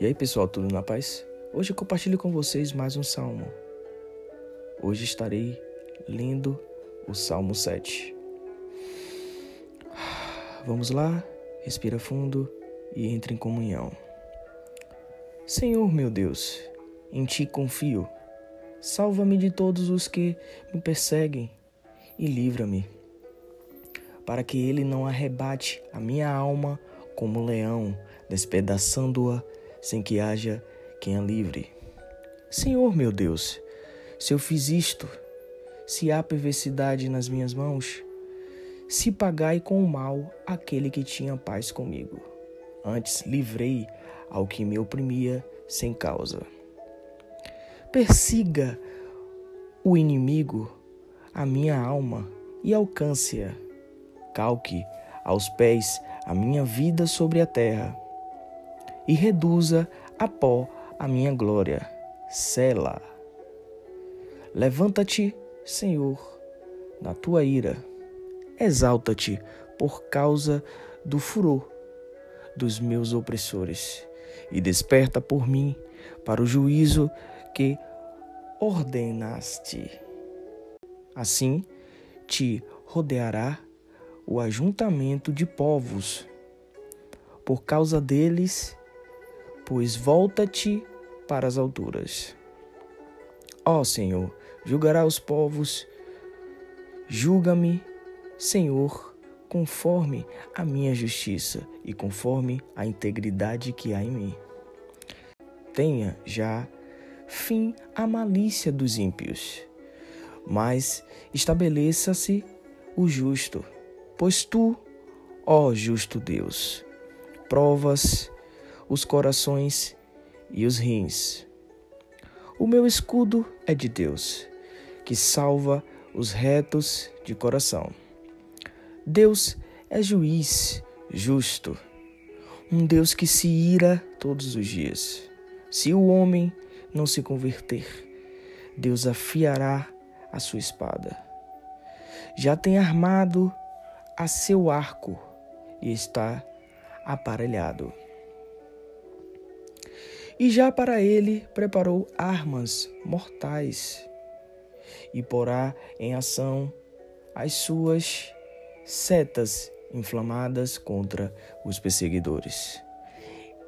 E aí, pessoal, tudo na paz? Hoje eu compartilho com vocês mais um salmo. Hoje estarei lendo o Salmo 7. Vamos lá, respira fundo e entre em comunhão. Senhor meu Deus, em ti confio. Salva-me de todos os que me perseguem e livra-me, para que ele não arrebate a minha alma como leão, despedaçando-a sem que haja quem a livre. Senhor meu Deus, se eu fiz isto, se há perversidade nas minhas mãos, se pagai com o mal aquele que tinha paz comigo. Antes livrei ao que me oprimia sem causa. Persiga o inimigo a minha alma e alcance-a. Calque aos pés a minha vida sobre a terra e reduza a pó a minha glória. Sela. Levanta-te, Senhor, na tua ira. Exalta-te por causa do furor dos meus opressores e desperta por mim para o juízo que ordenaste. Assim te rodeará o ajuntamento de povos. Por causa deles pois volta-te para as alturas. Ó Senhor, julgará os povos, julga-me, Senhor, conforme a minha justiça e conforme a integridade que há em mim. Tenha já fim a malícia dos ímpios, mas estabeleça-se o justo, pois tu, ó justo Deus, provas os corações e os rins. O meu escudo é de Deus, que salva os retos de coração. Deus é juiz justo, um Deus que se ira todos os dias. Se o homem não se converter, Deus afiará a sua espada. Já tem armado a seu arco e está aparelhado. E já para ele preparou armas mortais e porá em ação as suas setas inflamadas contra os perseguidores.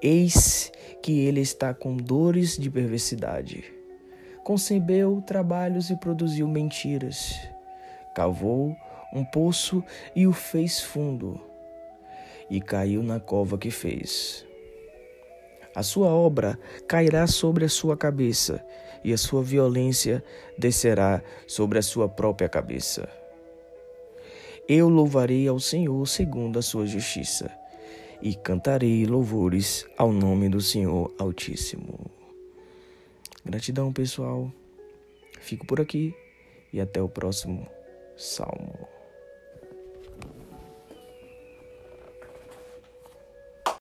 Eis que ele está com dores de perversidade. Concebeu trabalhos e produziu mentiras. Cavou um poço e o fez fundo, e caiu na cova que fez. A sua obra cairá sobre a sua cabeça, e a sua violência descerá sobre a sua própria cabeça. Eu louvarei ao Senhor segundo a sua justiça, e cantarei louvores ao nome do Senhor Altíssimo. Gratidão, pessoal. Fico por aqui e até o próximo salmo.